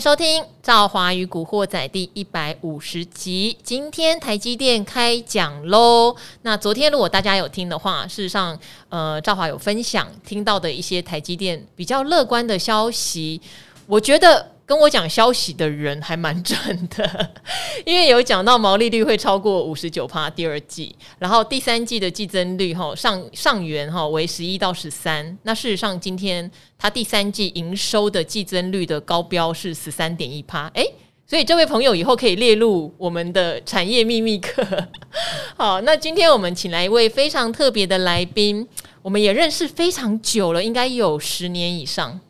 收听《赵华与古惑仔》第一百五十集。今天台积电开讲喽。那昨天如果大家有听的话，事实上，呃，赵华有分享听到的一些台积电比较乐观的消息。我觉得。跟我讲消息的人还蛮准的，因为有讲到毛利率会超过五十九趴，第二季，然后第三季的季增率哈上上元哈为十一到十三。那事实上，今天它第三季营收的季增率的高标是十三点一趴，诶，所以这位朋友以后可以列入我们的产业秘密课。好，那今天我们请来一位非常特别的来宾，我们也认识非常久了，应该有十年以上。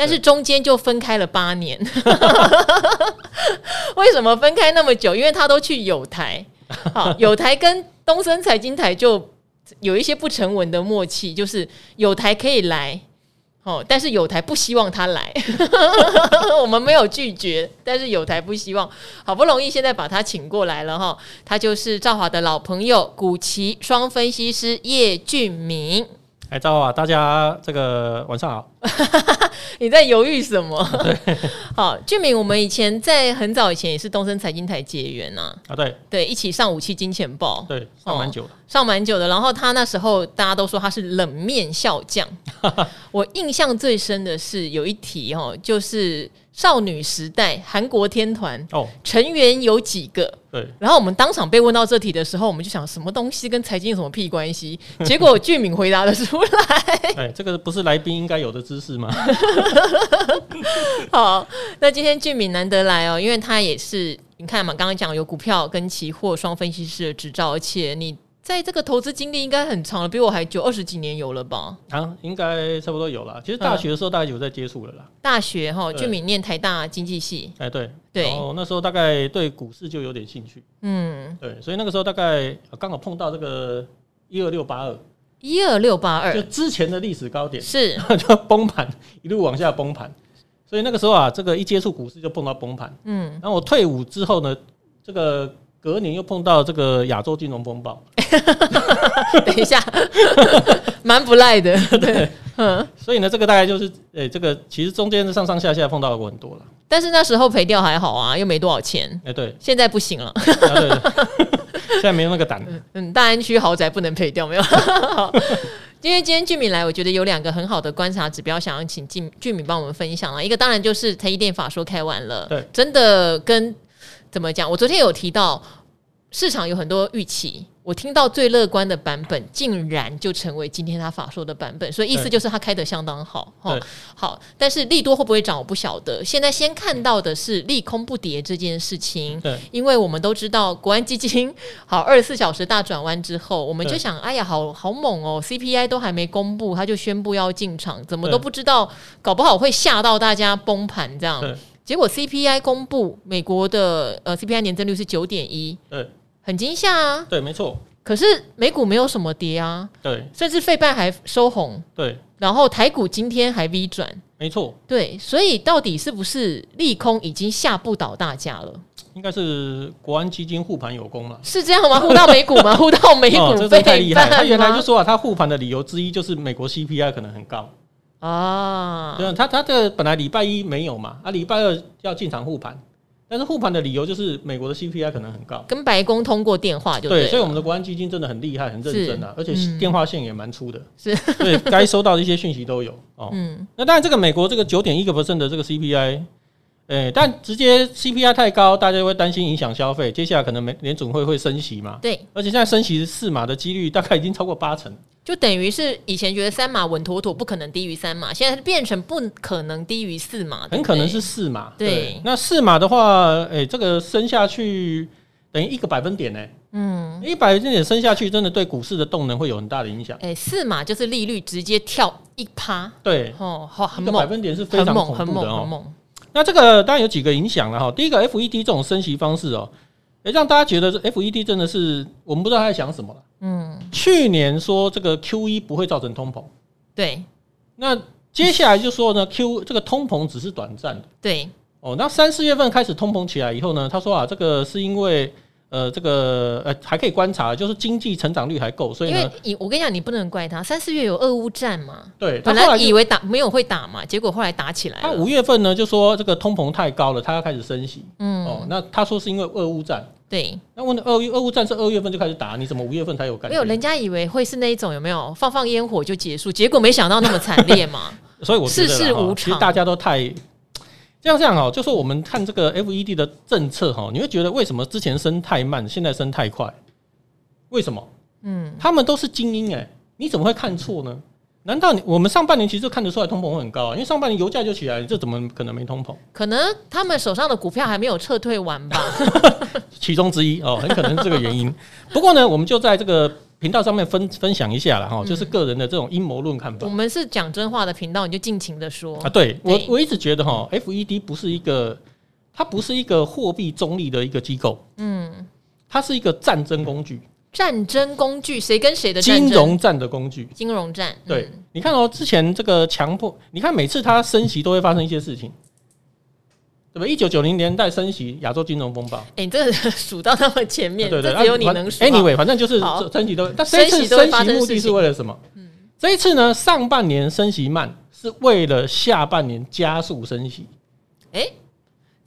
但是中间就分开了八年，为什么分开那么久？因为他都去友台，好，友台跟东森财经台就有一些不成文的默契，就是友台可以来，哦，但是有台不希望他来，我们没有拒绝，但是有台不希望，好不容易现在把他请过来了哈，他就是赵华的老朋友，古奇双分析师叶俊明。哎，赵华，大家这个晚上好。你在犹豫什么？对，好，俊明，我们以前在很早以前也是东森财经台结缘呐。啊，对，对，一起上五期金钱报，对，上蛮久的，上蛮久的。然后他那时候大家都说他是冷面笑匠。我印象最深的是有一题哦，就是。少女时代韩国天团哦，成员有几个？对。然后我们当场被问到这题的时候，我们就想什么东西跟财经有什么屁关系？结果俊敏回答了出来。哎，这个不是来宾应该有的知识吗？好，那今天俊敏难得来哦，因为他也是你看嘛，刚刚讲有股票跟期货双分析师的执照，而且你。在这个投资经历应该很长了，比我还久，二十几年有了吧？啊，应该差不多有了。其实大学的时候大概有在接触了啦。大学哈，俊明念台大经济系。哎，对对。然后那时候大概对股市就有点兴趣。嗯，对，所以那个时候大概刚好碰到这个一二六八二，一二六八二，就之前的历史高点是 就崩盘，一路往下崩盘。所以那个时候啊，这个一接触股市就碰到崩盘。嗯，然后我退伍之后呢，这个。隔年又碰到这个亚洲金融风暴，等一下，蛮不赖的，对，嗯，所以呢，这个大概就是，诶、欸，这个其实中间上上下下碰到过很多了，但是那时候赔掉还好啊，又没多少钱，哎、欸，对，现在不行了，啊、对，对，现在没有那个胆，嗯，大安区豪宅不能赔掉，没有，好，因为今天俊敏来，我觉得有两个很好的观察指标，想要请俊俊敏帮我们分享啊，一个当然就是台积电法说开完了，对，真的跟。怎么讲？我昨天有提到市场有很多预期，我听到最乐观的版本，竟然就成为今天他法说的版本，所以意思就是他开得相当好。哦，好，但是利多会不会涨，我不晓得。现在先看到的是利空不跌这件事情。对，因为我们都知道国安基金 好二十四小时大转弯之后，我们就想，哎呀，好好猛哦！CPI 都还没公布，他就宣布要进场，怎么都不知道，搞不好会吓到大家崩盘这样。结果 CPI 公布，美国的呃 CPI 年增率是九点一，对，很惊吓啊。对，没错。可是美股没有什么跌啊，对，甚至费半还收红，对。然后台股今天还 V 转，没错。对，所以到底是不是利空已经吓不倒大家了？应该是国安基金护盘有功了，是这样吗？护到美股吗？护到美股、哦，这太厉害。他原来就说啊，他护盘的理由之一就是美国 CPI 可能很高。啊，对啊，他他这个本来礼拜一没有嘛，啊，礼拜二要进场护盘，但是护盘的理由就是美国的 CPI 可能很高，跟白宫通过电话就对，对，所以我们的国安基金真的很厉害，很认真啊，而且电话线也蛮粗的，是，对，该收到的一些讯息都有哦。嗯，那当然这个美国这个九点一个 percent 的这个 CPI，哎，但直接 CPI 太高，大家会担心影响消费，接下来可能美联总会会升息嘛，对，而且现在升息四码的几率大概已经超过八成。就等于是以前觉得三码稳妥妥，不可能低于三码，现在变成不可能低于四码，很可能是四码。对，那四码的话，哎、欸，这个升下去等于一个百分点呢。嗯，一百分点升下去，真的对股市的动能会有很大的影响。哎、欸，四码就是利率直接跳一趴。对，哦，好，很猛，百分点是非常恐怖的哦。那这个当然有几个影响了哈。第一个，FED 这种升息方式哦。也，让大家觉得这 FED 真的是我们不知道他在想什么了。嗯，去年说这个 QE 不会造成通膨，对。那接下来就说呢，Q 这个通膨只是短暂的，对。哦，那三四月份开始通膨起来以后呢，他说啊，这个是因为呃，这个呃还可以观察，就是经济成长率还够，所以呢，因为我跟你讲，你不能怪他，三四月有俄乌战嘛，对，本来以为打没有会打嘛，结果后来打起来了。他五月份呢就说这个通膨太高了，他要开始升息，嗯，哦，那他说是因为俄乌战，对，那问俄俄乌战是二月份就开始打，你怎么五月份才有感觉？没有，人家以为会是那一种有没有放放烟火就结束，结果没想到那么惨烈嘛，所以我世事无常，其实大家都太。这样这样哦，就是我们看这个 FED 的政策哈，你会觉得为什么之前升太慢，现在升太快？为什么？嗯，他们都是精英哎，你怎么会看错呢？难道你我们上半年其实就看得出来通膨会很高啊？因为上半年油价就起来，这怎么可能没通膨？可能他们手上的股票还没有撤退完吧？其中之一哦，很可能是这个原因。不过呢，我们就在这个。频道上面分分享一下了哈，就是个人的这种阴谋论看法。我们是讲真话的频道，你就尽情的说啊。对我，我一直觉得哈，FED 不是一个，它不是一个货币中立的一个机构。嗯，它是一个战争工具。战争工具，谁跟谁的金融战的工具？金融战。对，你看哦，之前这个强迫，你看每次它升息都会发生一些事情。对吧？一九九零年代升息，亚洲金融风暴。哎、欸，你这个 数到那么前面，对对，只有你能数。Anyway，反正就是升息都。但这一次升息目的是为了什么？嗯，这一次呢，上半年升息慢，是为了下半年加速升息。哎、欸，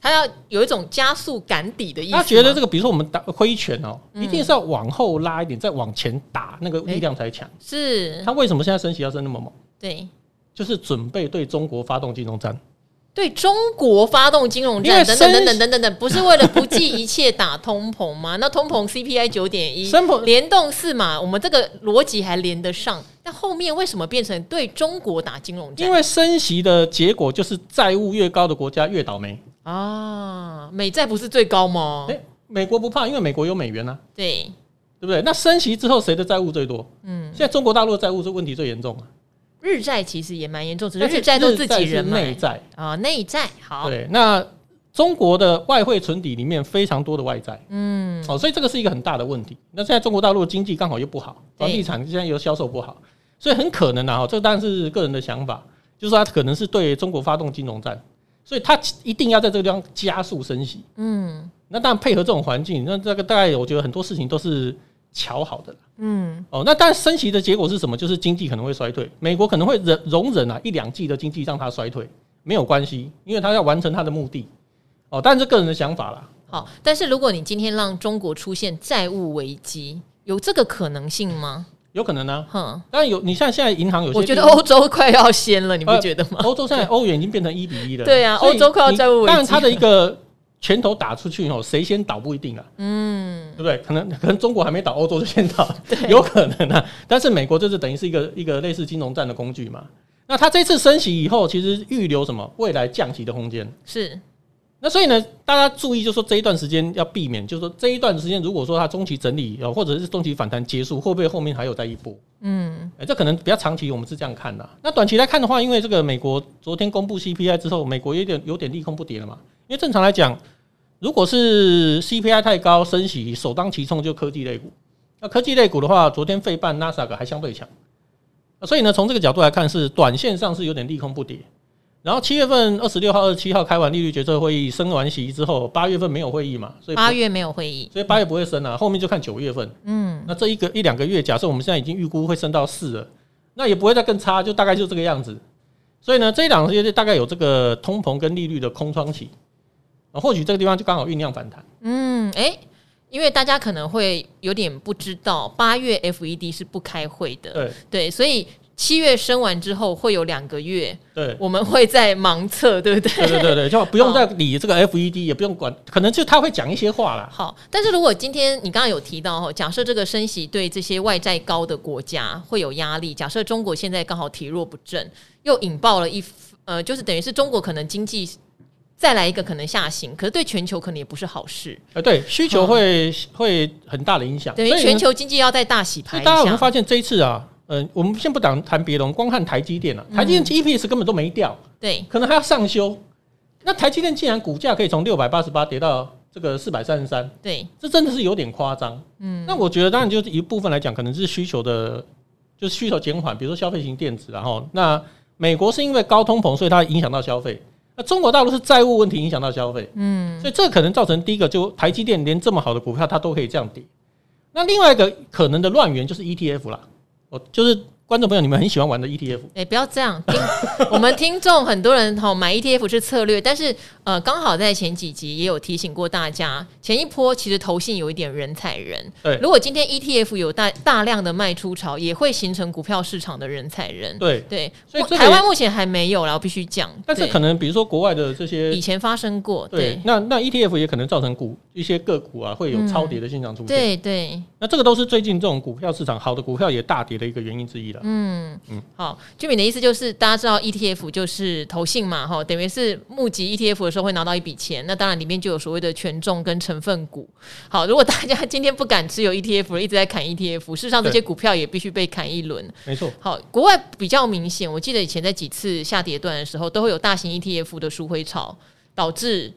他要有一种加速赶底的意思。他觉得这个，比如说我们打挥拳哦，一定是要往后拉一点，再往前打，那个力量才强。是。他为什么现在升息要升那么猛？对，就是准备对中国发动金融战。对中国发动金融战，等等等等等等等，不是为了不计一切打通膨吗？那通膨 CPI 九点一，联动四嘛，我们这个逻辑还连得上。那后面为什么变成对中国打金融战？因为升息的结果就是债务越高的国家越倒霉啊！美债不是最高吗？诶，美国不怕，因为美国有美元啊。对，对不对？那升息之后谁的债务最多？嗯，现在中国大陆的债务是问题最严重。日债其实也蛮严重，只是日债都自己人买。内债啊，内债好。对，那中国的外汇存底里面非常多的外债，嗯，哦，所以这个是一个很大的问题。那现在中国大陆的经济刚好又不好，房地产现在又销售不好，所以很可能啊，这当然是个人的想法，就是说他可能是对中国发动金融战，所以他一定要在这个地方加速升息。嗯，那当然配合这种环境，那这个大概我觉得很多事情都是。瞧好的了，嗯，哦，那但升息的结果是什么？就是经济可能会衰退，美国可能会忍容忍啊一两季的经济让它衰退，没有关系，因为它要完成它的目的，哦，但是个人的想法啦。好，但是如果你今天让中国出现债务危机，有这个可能性吗？有可能呢、啊，哼，当然有。你像现在银行有些，我觉得欧洲快要先了，你不觉得吗？欧洲现在欧元已经变成一比一了，对啊，欧洲快要债务危机，但是它的一个。拳头打出去以后，谁先倒不一定啊，嗯，对不对？可能可能中国还没倒，欧洲就先倒，有可能啊。但是美国这是等于是一个一个类似金融战的工具嘛。那它这次升息以后，其实预留什么未来降息的空间？是。那所以呢，大家注意，就是说这一段时间要避免，就是说这一段时间如果说它中期整理，或者是中期反弹结束，会不会后面还有再一波？嗯，哎，这可能比较长期，我们是这样看的。那短期来看的话，因为这个美国昨天公布 CPI 之后，美国有点有点利空不跌了嘛。因为正常来讲。如果是 CPI 太高，升息首当其冲就科技类股。那科技类股的话，昨天费半、纳斯达克还相对强。所以呢，从这个角度来看，是短线上是有点利空不跌。然后七月份二十六号、二十七号开完利率决策会议，升完息之后，八月份没有会议嘛，所以八月没有会议，所以八月不会升啊。后面就看九月份。嗯，那这一个一两个月，假设我们现在已经预估会升到四了，那也不会再更差，就大概就这个样子。所以呢，这一两个月大概有这个通膨跟利率的空窗期。或许这个地方就刚好酝酿反弹。嗯，哎、欸，因为大家可能会有点不知道，八月 FED 是不开会的。对对，所以七月升完之后会有两个月。对，我们会在盲测，对不对？对对对对，就不用再理这个 FED，也不用管，可能就他会讲一些话啦。好，但是如果今天你刚刚有提到哈，假设这个升息对这些外债高的国家会有压力，假设中国现在刚好体弱不振，又引爆了一呃，就是等于是中国可能经济。再来一个可能下行，可是对全球可能也不是好事。呃，对，需求会、嗯、会很大的影响。等于全球经济要再大洗牌。大家有没有发现这一次啊？嗯、呃，我们先不谈谈别的，光看台积电啊，台积电 EPS 根本都没掉，对，可能还要上修。那台积电竟然股价可以从六百八十八跌到这个四百三十三，对，这真的是有点夸张。嗯，那我觉得当然就是一部分来讲，可能是需求的，就是需求减缓，比如说消费型电子，然后那美国是因为高通膨，所以它影响到消费。那中国大陆是债务问题影响到消费，嗯，所以这可能造成第一个，就台积电连这么好的股票它都可以这样跌。那另外一个可能的乱源就是 ETF 啦，哦，就是。观众朋友，你们很喜欢玩的 ETF？哎、欸，不要这样，听 我们听众很多人吼买 ETF 是策略，但是呃，刚好在前几集也有提醒过大家，前一波其实投信有一点人踩人。对，如果今天 ETF 有大大量的卖出潮，也会形成股票市场的人踩人。对对，所以台湾目前还没有啦，我必须讲。但是可能比如说国外的这些以前发生过，对，对那那 ETF 也可能造成股一些个股啊会有超跌的现象出现。嗯、对对，那这个都是最近这种股票市场好的股票也大跌的一个原因之一了。嗯。嗯，好，俊敏的意思就是，大家知道 ETF 就是投信嘛，哈，等于是募集 ETF 的时候会拿到一笔钱，那当然里面就有所谓的权重跟成分股。好，如果大家今天不敢持有 ETF，一直在砍 ETF，事实上这些股票也必须被砍一轮。没错。好，国外比较明显，我记得以前在几次下跌段的时候，都会有大型 ETF 的赎回潮，导致。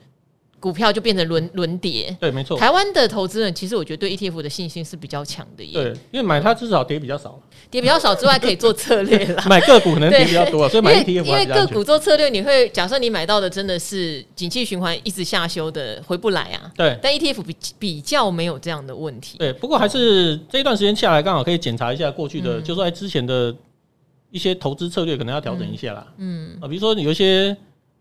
股票就变成轮轮跌，对，没错。台湾的投资人其实我觉得对 ETF 的信心是比较强的耶，对，因为买它至少跌比较少，跌比较少之外可以做策略啦。买个股可能 跌比较多，所以买 ETF 因为个股做策略，你会假设你买到的真的是景气循环一直下修的，回不来啊。对，但 ETF 比比较没有这样的问题。对，不过还是这一段时间下来，刚好可以检查一下过去的，就是说之前的一些投资策略可能要调整一下啦。嗯啊，比如说有一些。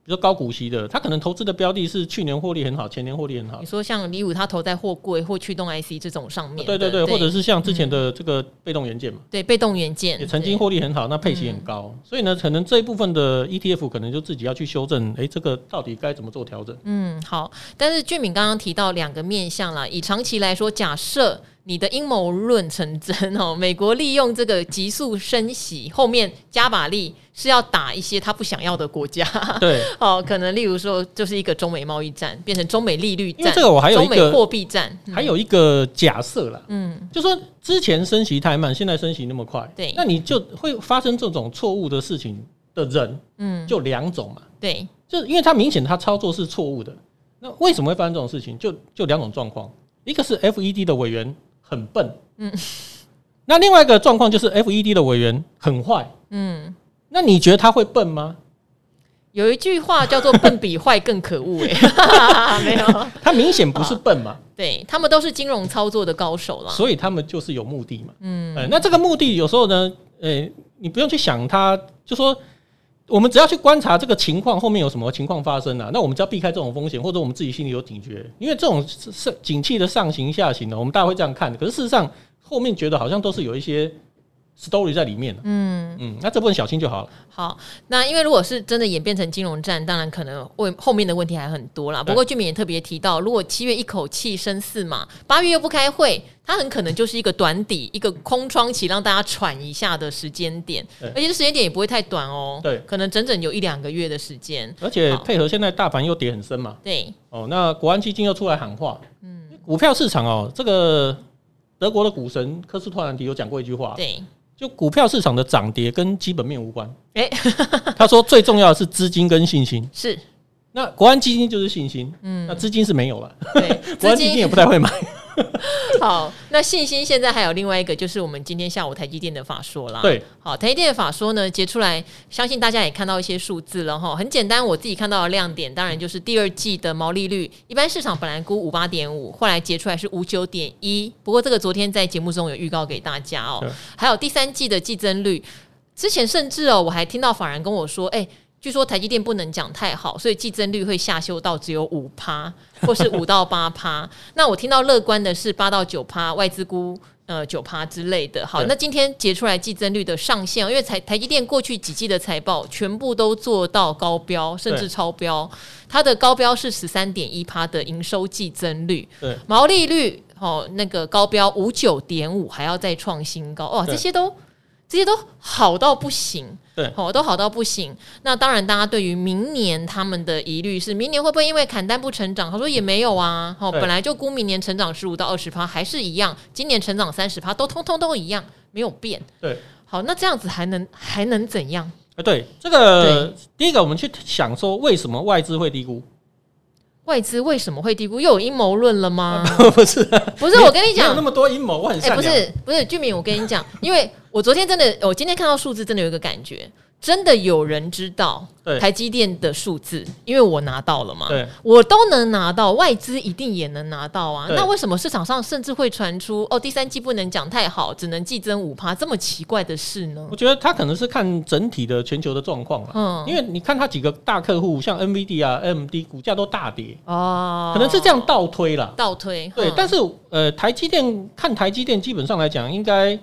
比如说高股息的，他可能投资的标的是去年获利很好，前年获利很好。你说像李武，他投在货柜或驱动 IC 这种上面，对对对，或者是像之前的这个被动元件嘛，对，被动元件也曾经获利很好，那配息很高，所以呢，可能这一部分的 ETF 可能就自己要去修正，哎，这个到底该怎么做调整？嗯，好。但是俊敏刚刚提到两个面向啦，以长期来说，假设。你的阴谋论成真哦！美国利用这个急速升息，后面加把力是要打一些他不想要的国家。对，哦，可能例如说就是一个中美贸易战，变成中美利率战，因为这个我还有一个中美货币战，还有一个假设啦，嗯，就说之前升息太慢，现在升息那么快，对，那你就会发生这种错误的事情的人，嗯，就两种嘛，对，就是因为他明显他操作是错误的，那为什么会发生这种事情？就就两种状况，一个是 FED 的委员。很笨，嗯，那另外一个状况就是 FED 的委员很坏，嗯，那你觉得他会笨吗？有一句话叫做“笨比坏更可恶”，哎 没有，他明显不是笨嘛，对，他们都是金融操作的高手了，所以他们就是有目的嘛，嗯，那这个目的有时候呢，诶，你不用去想他，就说。我们只要去观察这个情况后面有什么情况发生啊，那我们只要避开这种风险，或者我们自己心里有警觉，因为这种上景气的上行下行呢，我们大家会这样看。可是事实上，后面觉得好像都是有一些。Story 在里面，嗯。嗯，那这部分小心就好了。好，那因为如果是真的演变成金融战，当然可能为后面的问题还很多啦。不过俊敏也特别提到，如果七月一口气升四嘛，八月又不开会，它很可能就是一个短底、一个空窗期，让大家喘一下的时间点。而且这时间点也不会太短哦，对，可能整整有一两个月的时间。而且配合现在大盘又跌很深嘛，对，哦，那国安基金又出来喊话，嗯，股票市场哦，这个德国的股神科斯托兰迪有讲过一句话，对。就股票市场的涨跌跟基本面无关。哎，他说最重要的是资金跟信心。是，那国安基金就是信心。嗯，那资金是没有了。对，国安基金也不太会买。好，那信心现在还有另外一个，就是我们今天下午台积电的法说啦。对，好，台积电的法说呢，结出来，相信大家也看到一些数字了哈。很简单，我自己看到的亮点，当然就是第二季的毛利率，一般市场本来估五八点五，后来结出来是五九点一。不过这个昨天在节目中有预告给大家哦。还有第三季的季增率，之前甚至哦，我还听到法人跟我说，哎。据说台积电不能讲太好，所以季增率会下修到只有五趴，或是五到八趴。那我听到乐观的是八到九趴，外资估呃九趴之类的。好，那今天结出来季增率的上限，因为台台积电过去几季的财报全部都做到高标，甚至超标。它的高标是十三点一趴的营收季增率，毛利率哦那个高标五九点五还要再创新高哦，这些都这些都好到不行。对，好，都好到不行。那当然，大家对于明年他们的疑虑是，明年会不会因为砍单不成长？他说也没有啊，好，本来就估明年成长十五到二十趴，还是一样。今年成长三十趴，都通通都一样，没有变。对，好，那这样子还能还能怎样？哎，对，这个第一个，我们去想说，为什么外资会低估？外资为什么会低估？又有阴谋论了吗？不是，不是，我跟你讲，有那么多阴谋，我很哎、欸。不是，不是，俊敏，我跟你讲，因为。我昨天真的，我今天看到数字，真的有一个感觉。真的有人知道台积电的数字，因为我拿到了嘛，对，我都能拿到，外资一定也能拿到啊。那为什么市场上甚至会传出哦，第三季不能讲太好，只能季增五趴这么奇怪的事呢？我觉得他可能是看整体的全球的状况了，嗯，因为你看他几个大客户，像 NVIDIA 啊、AMD 股价都大跌。哦，可能是这样倒推了，倒推对。但是呃，台积电看台积电，基本上来讲应该。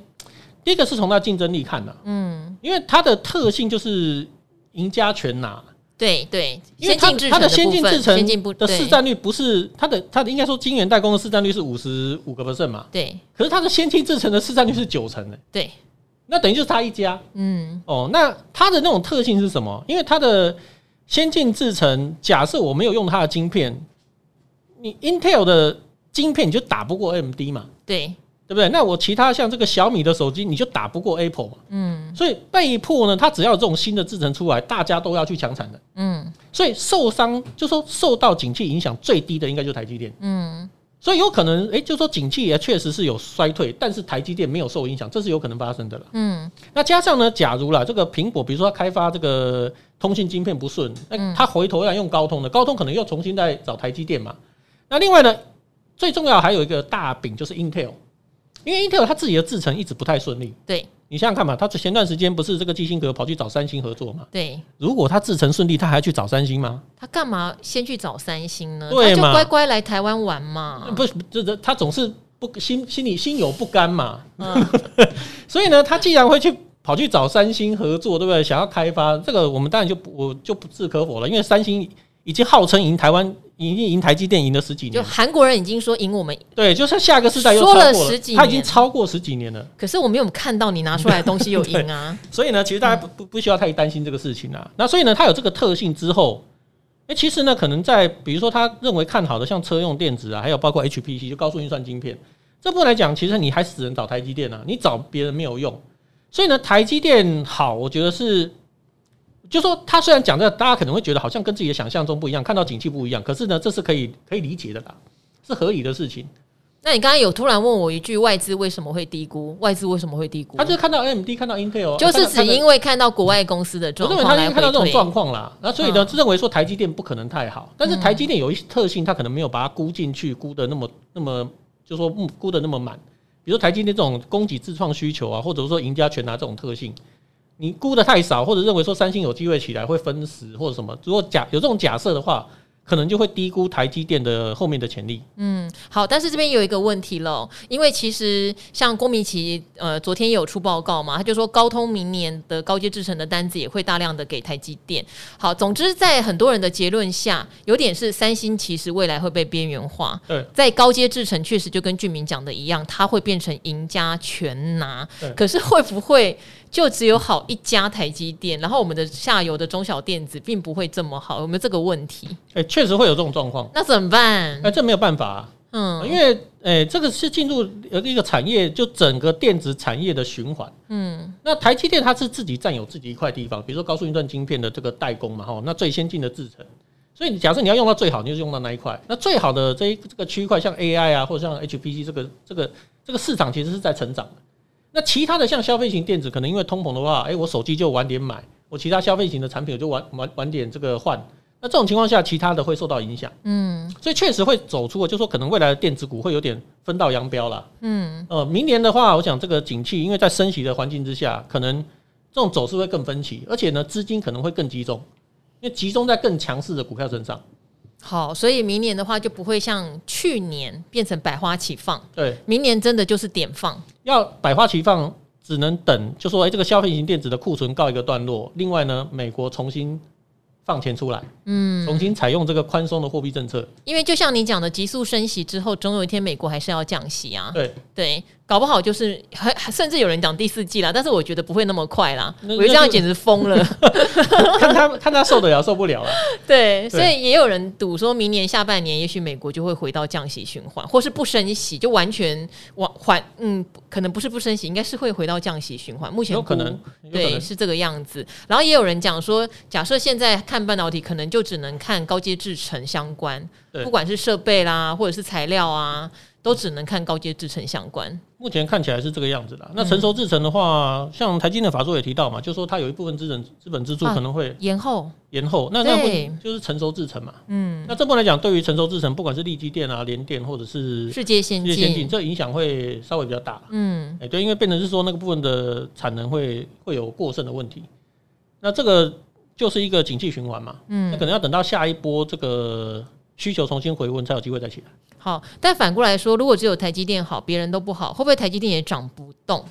第一个是从它竞争力看的、啊，嗯，因为它的特性就是赢家全拿，对对，因为它它的先进制程的市占率不是它的它的应该说晶圆代工的市占率是五十五个 percent 嘛，对，可是它的先进制程的市占率是九成。的，对，那等于就是它一家，嗯，哦，那它的那种特性是什么？因为它的先进制程，假设我没有用它的晶片，你 Intel 的晶片你就打不过 AMD 嘛，对。对不对？那我其他像这个小米的手机，你就打不过 Apple 嘛。嗯。所以被迫呢，它只要有这种新的制程出来，大家都要去抢产的。嗯。所以受伤，就说受到景气影响最低的，应该就是台积电。嗯。所以有可能，哎，就说景气也确实是有衰退，但是台积电没有受影响，这是有可能发生的了。嗯。那加上呢，假如啦，这个苹果，比如说它开发这个通信晶片不顺，那它回头要用高通的，高通可能又重新再找台积电嘛。那另外呢，最重要还有一个大饼就是 Intel。因为 Intel 它自己的制程一直不太顺利，对，你想想看嘛，它前段时间不是这个基辛格跑去找三星合作嘛？对，如果他制程顺利，他还去找三星吗？他干嘛先去找三星呢？他就乖乖来台湾玩嘛。不是，这这他总是不心心里心有不甘嘛。嗯、所以呢，他既然会去跑去找三星合作，对不对？想要开发这个，我们当然就不我就不置可否了，因为三星已经号称赢台湾。已经赢台积电赢了十几年，就韩国人已经说赢我们，对，就是下个世代又说了十几年，他已经超过十几年了。可是我没有看到你拿出来的东西有赢啊，所以呢，其实大家不不不需要太担心这个事情啊。那所以呢，它有这个特性之后，哎，其实呢，可能在比如说他认为看好的，像车用电子啊，还有包括 HPC 就高速运算晶片这部分来讲，其实你还死人找台积电啊，你找别人没有用。所以呢，台积电好，我觉得是。就说他虽然讲的，大家可能会觉得好像跟自己的想象中不一样，看到景气不一样，可是呢，这是可以可以理解的啦，是合理的事情。那你刚刚有突然问我一句，外资为什么会低估？外资为什么会低估？他就看到 AMD，看到 Intel，就是只因为看到国外公司的状况，我认为他看到这种状况啦。那所以呢，认为说台积电不可能太好，但是台积电有一些特性，他可能没有把它估进去，估的那么那么，就说估的那么满。比如说台积电这种供给自创需求啊，或者说赢家全拿这种特性。你估的太少，或者认为说三星有机会起来会分时或者什么，如果假有这种假设的话，可能就会低估台积电的后面的潜力。嗯，好，但是这边有一个问题了，因为其实像郭明奇呃昨天也有出报告嘛，他就说高通明年的高阶制程的单子也会大量的给台积电。好，总之在很多人的结论下，有点是三星其实未来会被边缘化。对，在高阶制程确实就跟俊明讲的一样，它会变成赢家全拿。对，可是会不会？就只有好一家台积电，然后我们的下游的中小电子并不会这么好，有没有这个问题？哎、欸，确实会有这种状况。那怎么办？哎、欸，这没有办法、啊。嗯，因为哎、欸，这个是进入一个产业，就整个电子产业的循环。嗯，那台积电它是自己占有自己一块地方，比如说高速运算晶片的这个代工嘛，哈，那最先进的制程。所以你假设你要用到最好，你就用到那一块。那最好的这一这个区块，像 AI 啊，或者像 HPC 这个这个这个市场，其实是在成长的。那其他的像消费型电子，可能因为通膨的话，哎，我手机就晚点买，我其他消费型的产品我就晚晚晚点这个换。那这种情况下，其他的会受到影响。嗯，所以确实会走出，就说可能未来的电子股会有点分道扬镳了。嗯，呃，明年的话，我想这个景气，因为在升息的环境之下，可能这种走势会更分歧，而且呢，资金可能会更集中，因为集中在更强势的股票身上。好，所以明年的话就不会像去年变成百花齐放。对，明年真的就是点放。要百花齐放，只能等，就说哎，这个消费型电子的库存告一个段落。另外呢，美国重新放钱出来，嗯，重新采用这个宽松的货币政策。因为就像你讲的，急速升息之后，总有一天美国还是要降息啊。对对。搞不好就是还甚至有人讲第四季啦，但是我觉得不会那么快啦。我觉得这样简直疯了，看他看他受得了受不了了。对，所以也有人赌说明年下半年也许美国就会回到降息循环，或是不升息，就完全往缓嗯，可能不是不升息，应该是会回到降息循环。目前有可能对是这个样子。然后也有人讲说，假设现在看半导体，可能就只能看高阶制程相关，不管是设备啦，或者是材料啊。都只能看高阶制程相关。目前看起来是这个样子的。那成熟制程的话，嗯、像台积电法说也提到嘛，就说它有一部分资本资本支出可能会延后，延后。那那部就是成熟制程嘛。嗯。那这部分来讲，对于成熟制程，不管是力积电啊、联电或者是世界先进，世界先进，这影响会稍微比较大。嗯。哎，对，因为变成是说那个部分的产能会会有过剩的问题。那这个就是一个景气循环嘛。嗯。那可能要等到下一波这个。需求重新回温才有机会再起来。好，但反过来说，如果只有台积电好，别人都不好，会不会台积电也涨不动？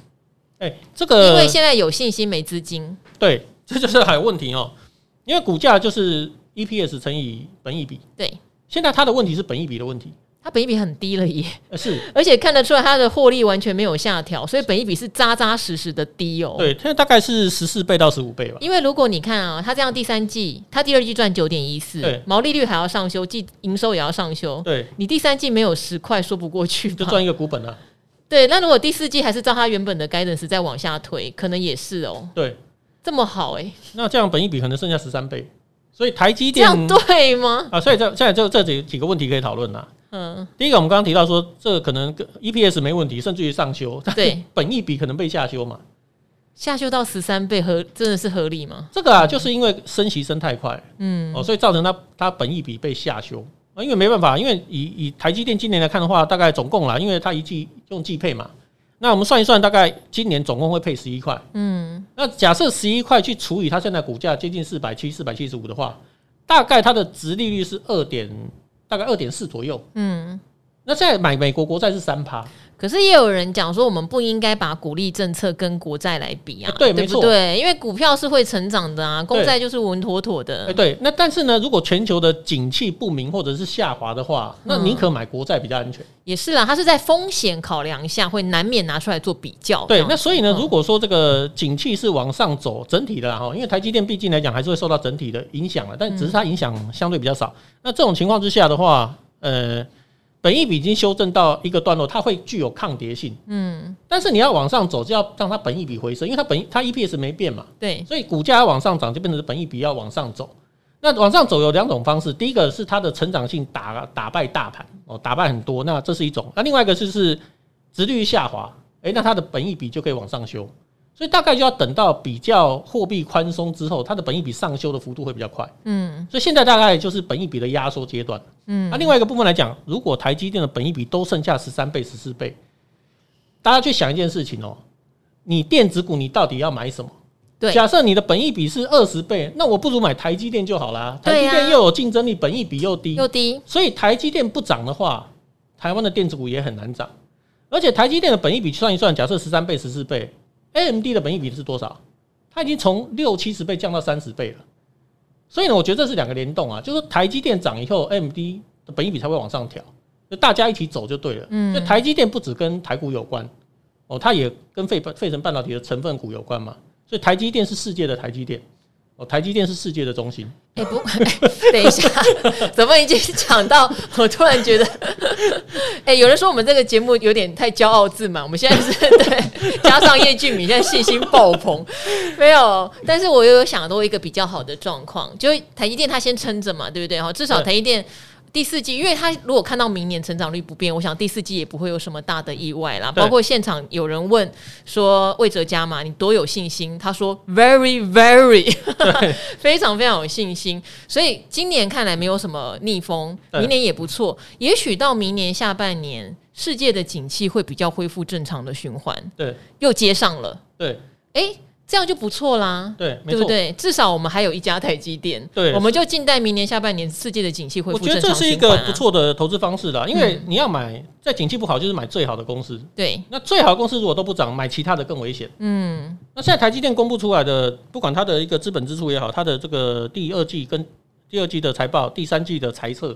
哎、欸，这个因为现在有信心没资金。对，这就是还有问题哦。因为股价就是 EPS 乘以本益比。对，现在它的问题是本益比的问题。它本益比很低了耶，是，而且看得出来它的获利完全没有下调，所以本益比是扎扎实实的低哦。对，现在大概是十四倍到十五倍吧。因为如果你看啊，它这样第三季，它第二季赚九点一四，毛利率还要上修，季营收也要上修，对，你第三季没有十块说不过去，就赚一个股本啊。对，那如果第四季还是照它原本的 guidance 再往下推，可能也是哦。对，这么好哎、欸，那这样本益比可能剩下十三倍，所以台积电这样对吗？啊，所以这现在就这几几个问题可以讨论呐。嗯，第一个我们刚刚提到说，这个可能 EPS 没问题，甚至于上修，对，本益比可能被下修嘛，下修到十三倍合真的是合理吗？这个啊，就是因为升息升太快，嗯，哦，所以造成它它本益比被下修。啊，因为没办法，因为以以台积电今年来看的话，大概总共啦，因为它一季用季配嘛，那我们算一算，大概今年总共会配十一块，嗯，那假设十一块去除以它现在股价接近四百七四百七十五的话，大概它的值利率是二点。大概二点四左右，嗯，那现在买美国国债是三趴，可是也有人讲说，我们不应该把鼓励政策跟国债来比啊，欸、对，对不对？没错，因为股票是会成长的啊，公债就是稳妥妥的。哎，对，那但是呢，如果全球的景气不明或者是下滑的话，那宁可买国债比较安全。嗯、也是啦，它是在风险考量下会难免拿出来做比较。对，那所以呢，如果说这个景气是往上走，整体的哈，因为台积电毕竟来讲还是会受到整体的影响了，但只是它影响相对比较少。嗯那这种情况之下的话，呃，本益比已经修正到一个段落，它会具有抗跌性。嗯，但是你要往上走，就要让它本益比回升，因为它本它 EPS 没变嘛。对，所以股价要往上涨，就变成本益比要往上走。那往上走有两种方式，第一个是它的成长性打打败大盘哦，打败很多，那这是一种。那另外一个就是殖利率下滑，诶、欸，那它的本益比就可以往上修。所以大概就要等到比较货币宽松之后，它的本益比上修的幅度会比较快。嗯，所以现在大概就是本益比的压缩阶段。嗯，那另外一个部分来讲，如果台积电的本益比都剩下十三倍、十四倍，大家去想一件事情哦，你电子股你到底要买什么？对，假设你的本益比是二十倍，那我不如买台积电就好啦。台积电又有竞争力，本益比又低，又低，所以台积电不涨的话，台湾的电子股也很难涨。而且台积电的本益比算一算，假设十三倍、十四倍。AMD 的本益比是多少？它已经从六七十倍降到三十倍了。所以呢，我觉得这是两个联动啊，就是台积电涨以后，AMD 的本益比才会往上调，就大家一起走就对了。嗯，台积电不只跟台股有关，哦，它也跟费费城半导体的成分股有关嘛。所以台积电是世界的台积电。台积电是世界的中心。哎、欸、不、欸，等一下，怎么已经讲到？我突然觉得，哎、欸，有人说我们这个节目有点太骄傲自满。我们现在是对，加上叶俊明，现在信心爆棚。没有，但是我又有想到一个比较好的状况，就台积电它先撑着嘛，对不对？哈，至少台积电。第四季，因为他如果看到明年成长率不变，我想第四季也不会有什么大的意外啦。包括现场有人问说魏哲家嘛，你多有信心？他说 very very，非常非常有信心。所以今年看来没有什么逆风，明年也不错。也许到明年下半年，世界的景气会比较恢复正常的循环。对，又接上了。对，哎。这样就不错啦，对，对不对？至少我们还有一家台积电，对，我们就静待明年下半年世界的景气恢复。我觉得这是一个不错的投资方式啦，因为你要买在景气不好，就是买最好的公司。对，那最好的公司如果都不涨，买其他的更危险。嗯，那现在台积电公布出来的，不管它的一个资本支出也好，它的这个第二季跟第二季的财报、第三季的财测，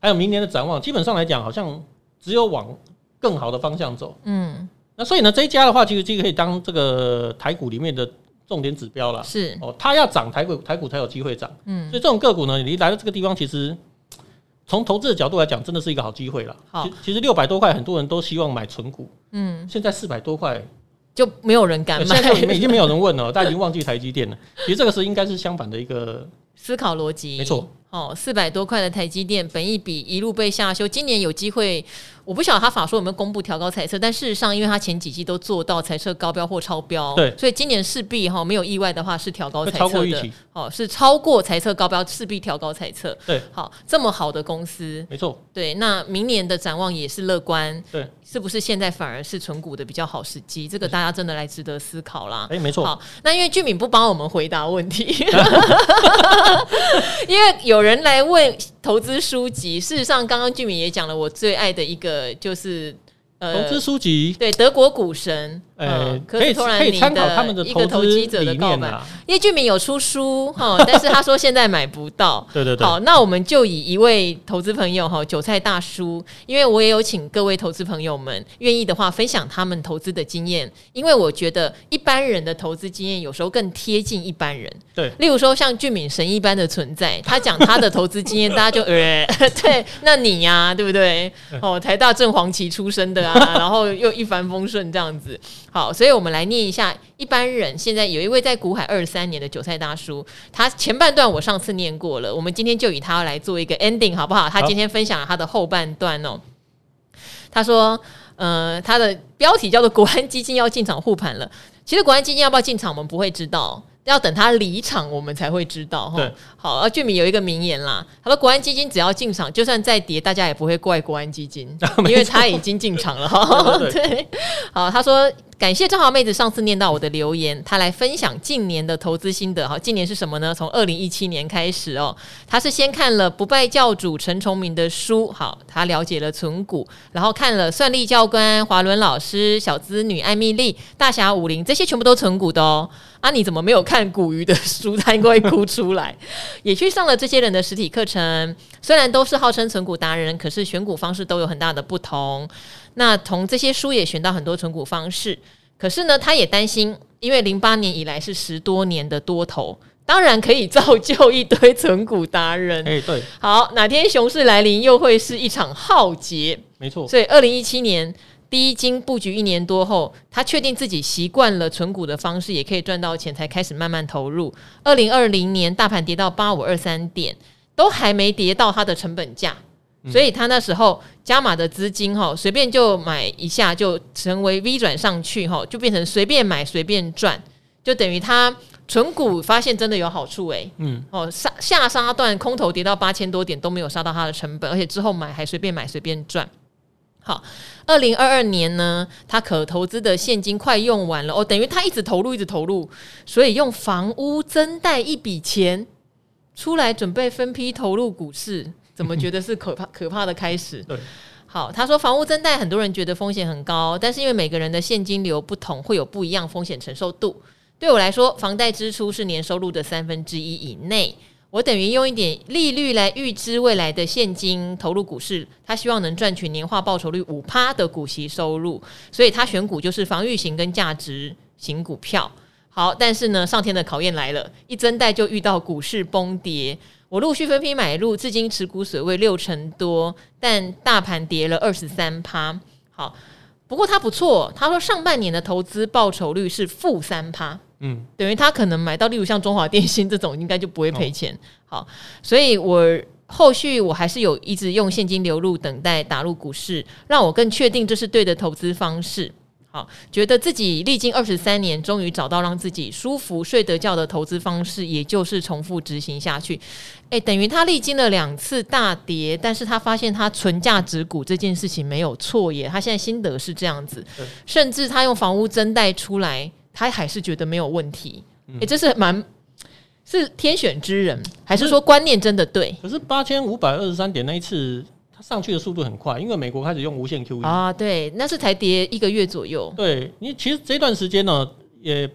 还有明年的展望，基本上来讲，好像只有往更好的方向走。嗯，那所以呢，这一家的话，其实这个可以当这个台股里面的。重点指标了，是哦，它要涨台股，台股才有机会涨。嗯，所以这种个股呢，你来到这个地方，其实从投资的角度来讲，真的是一个好机会了。好，其实六百多块，很多人都希望买存股。嗯，现在四百多块就没有人敢买，现在已经没有人问了，大家已经忘记台积电了。其实这个是应该是相反的一个 思考逻辑，没错。哦，四百多块的台积电，本益比一路被下修，今年有机会。我不晓得他法说有没有公布调高彩测，但事实上，因为他前几季都做到彩测高标或超标，对，所以今年势必哈没有意外的话是调高彩测的，哦，是超过彩测高标，势必调高彩测。对，好，这么好的公司，没错，对，那明年的展望也是乐观，对，是不是现在反而是存股的比较好时机？这个大家真的来值得思考啦。哎、欸，没错。好，那因为俊敏不帮我们回答问题，因为有人来问投资书籍，事实上，刚刚俊敏也讲了，我最爱的一个就是。呃、投资书籍对德国股神，呃、嗯，可以可以参考他们的一个投机者的告白。叶俊明有出书哈，但是他说现在买不到。对对对。好，那我们就以一位投资朋友哈，韭菜大叔，因为我也有请各位投资朋友们愿意的话分享他们投资的经验，因为我觉得一般人的投资经验有时候更贴近一般人。对。例如说像俊敏神一般的存在，他讲他的投资经验，大家就呃，对，那你呀、啊，对不对？哦，台大正黄旗出身的。啊，然后又一帆风顺这样子，好，所以我们来念一下一般人。现在有一位在股海二十三年的韭菜大叔，他前半段我上次念过了，我们今天就以他来做一个 ending 好不好？他今天分享了他的后半段哦。他说，呃，他的标题叫做“国安基金要进场护盘了”。其实国安基金要不要进场，我们不会知道。要等他离场，我们才会知道哈。好，而俊敏有一个名言啦，他说国安基金只要进场，就算再跌，大家也不会怪国安基金，因为他已经进场了哈。对，好，他说。感谢正好妹子上次念到我的留言，她来分享近年的投资心得。好，近年是什么呢？从二零一七年开始哦，她是先看了不败教主陈崇明的书，好，她了解了存股，然后看了算力教官华伦老师、小资女艾米丽、大侠武林这些全部都存股的哦。啊，你怎么没有看股鱼的书？她应该会哭出来。也去上了这些人的实体课程，虽然都是号称存股达人，可是选股方式都有很大的不同。那从这些书也学到很多存股方式，可是呢，他也担心，因为零八年以来是十多年的多头，当然可以造就一堆存股达人。哎，对，好，哪天熊市来临，又会是一场浩劫。没错，所以二零一七年第一金布局一年多后，他确定自己习惯了存股的方式，也可以赚到钱，才开始慢慢投入。二零二零年大盘跌到八五二三点，都还没跌到他的成本价。所以他那时候加码的资金哈，随便就买一下就成为 V 转上去哈，就变成随便买随便赚，就等于他存股发现真的有好处哎、欸。嗯哦，杀下杀段空头跌到八千多点都没有杀到他的成本，而且之后买还随便买随便赚。好，二零二二年呢，他可投资的现金快用完了哦，等于他一直投入一直投入，所以用房屋增贷一笔钱出来准备分批投入股市。怎么觉得是可怕 可怕的开始？对，好，他说房屋增贷，很多人觉得风险很高，但是因为每个人的现金流不同，会有不一样风险承受度。对我来说，房贷支出是年收入的三分之一以内，我等于用一点利率来预支未来的现金投入股市，他希望能赚取年化报酬率五趴的股息收入，所以他选股就是防御型跟价值型股票。好，但是呢，上天的考验来了，一增贷就遇到股市崩跌。我陆续分批买入，至今持股水位六成多，但大盘跌了二十三趴。好，不过他不错，他说上半年的投资报酬率是负三趴，嗯，等于他可能买到，例如像中华电信这种，应该就不会赔钱。哦、好，所以我后续我还是有一直用现金流入，等待打入股市，让我更确定这是对的投资方式。好，觉得自己历经二十三年，终于找到让自己舒服、睡得觉的投资方式，也就是重复执行下去。诶，等于他历经了两次大跌，但是他发现他存价值股这件事情没有错耶。他现在心得是这样子，甚至他用房屋增贷出来，他还是觉得没有问题。诶，这是蛮是天选之人，还是说观念真的对？可是八千五百二十三点那一次。它上去的速度很快，因为美国开始用无限 QE 啊，对，那是才跌一个月左右。对，你其实这段时间呢，也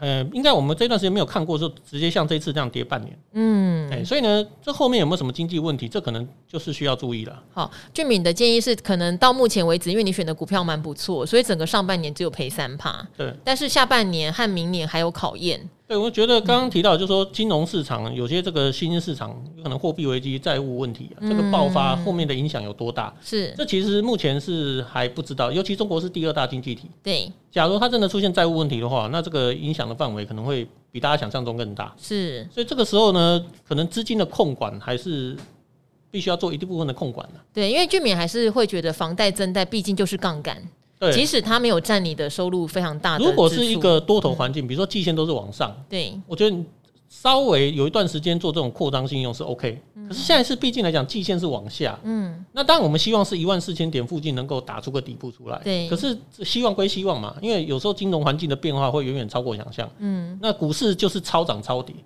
呃，应该我们这段时间没有看过，就直接像这次这样跌半年。嗯，哎，所以呢，这后面有没有什么经济问题？这可能就是需要注意了。好，俊敏的建议是，可能到目前为止，因为你选的股票蛮不错，所以整个上半年只有赔三趴。对，但是下半年和明年还有考验。对，我觉得刚刚提到，就是说金融市场有些这个新兴市场有可能货币危机、债务问题啊，这个爆发后面的影响有多大？是，这其实目前是还不知道。尤其中国是第二大经济体，对，假如它真的出现债务问题的话，那这个影响的范围可能会比大家想象中更大。是，所以这个时候呢，可能资金的控管还是必须要做一定部分的控管的。对，因为俊敏还是会觉得房贷增贷毕竟就是杠杆，对，即使它没有占你的收入非常大的。如果是一个多头环境，嗯、比如说季线都是往上，对，我觉得稍微有一段时间做这种扩张信用是 OK。可是现在是毕竟来讲，季线是往下，嗯，那当然我们希望是一万四千点附近能够打出个底部出来，对。可是希望归希望嘛，因为有时候金融环境的变化会远远超过想象，嗯。那股市就是超涨超跌，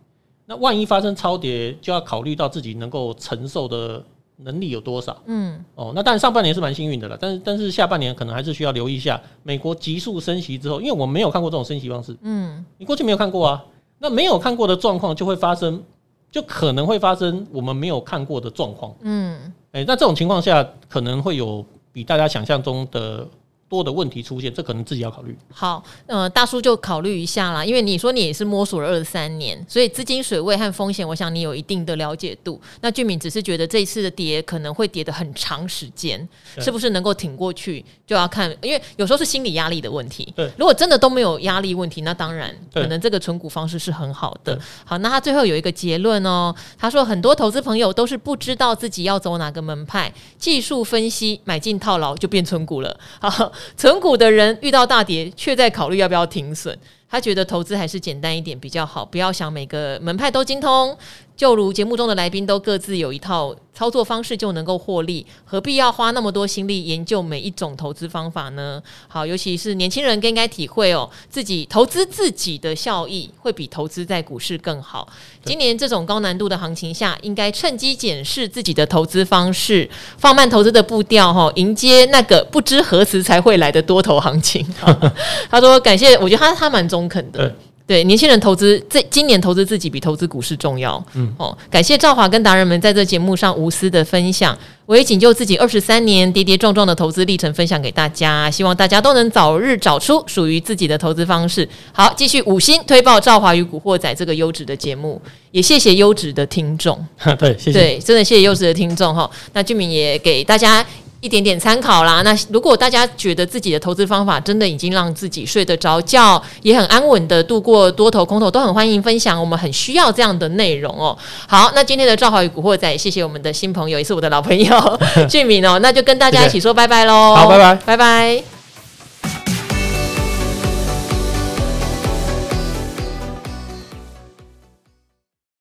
那万一发生超跌，就要考虑到自己能够承受的能力有多少，嗯。哦，那当然上半年是蛮幸运的了，但是但是下半年可能还是需要留意一下美国急速升息之后，因为我没有看过这种升息方式，嗯。你过去没有看过啊？那没有看过的状况就会发生。就可能会发生我们没有看过的状况，嗯，哎，那这种情况下可能会有比大家想象中的多的问题出现，这可能自己要考虑。好，呃，大叔就考虑一下啦，因为你说你也是摸索了二十三年，所以资金水位和风险，我想你有一定的了解度。那俊敏只是觉得这一次的跌可能会跌的很长时间，是不是能够挺过去，就要看，因为有时候是心理压力的问题。对，如果真的都没有压力问题，那当然可能这个存股方式是很好的。好，那他最后有一个结论哦，他说很多投资朋友都是不知道自己要走哪个门派，技术分析买进套牢就变存股了。好。存股的人遇到大跌，却在考虑要不要停损。他觉得投资还是简单一点比较好，不要想每个门派都精通。就如节目中的来宾都各自有一套操作方式就能够获利，何必要花那么多心力研究每一种投资方法呢？好，尤其是年轻人更应该体会哦，自己投资自己的效益会比投资在股市更好。今年这种高难度的行情下，应该趁机检视自己的投资方式，放慢投资的步调哈，迎接那个不知何时才会来的多头行情。他说：“感谢，我觉得他他蛮中肯的。”对年轻人投资，这今年投资自己比投资股市重要。嗯哦，感谢赵华跟达人们在这节目上无私的分享，我也仅就自己二十三年跌跌撞撞的投资历程分享给大家，希望大家都能早日找出属于自己的投资方式。好，继续五星推爆赵华与古惑仔这个优质的节目，也谢谢优质的听众。对，谢谢，对，真的谢谢优质的听众哈。那俊敏也给大家。一点点参考啦。那如果大家觉得自己的投资方法真的已经让自己睡得着觉，也很安稳的度过多头空头，都很欢迎分享。我们很需要这样的内容哦。好，那今天的赵华与古惑仔，谢谢我们的新朋友，也是我的老朋友 俊敏哦。那就跟大家一起说拜拜喽。好，拜拜，拜拜。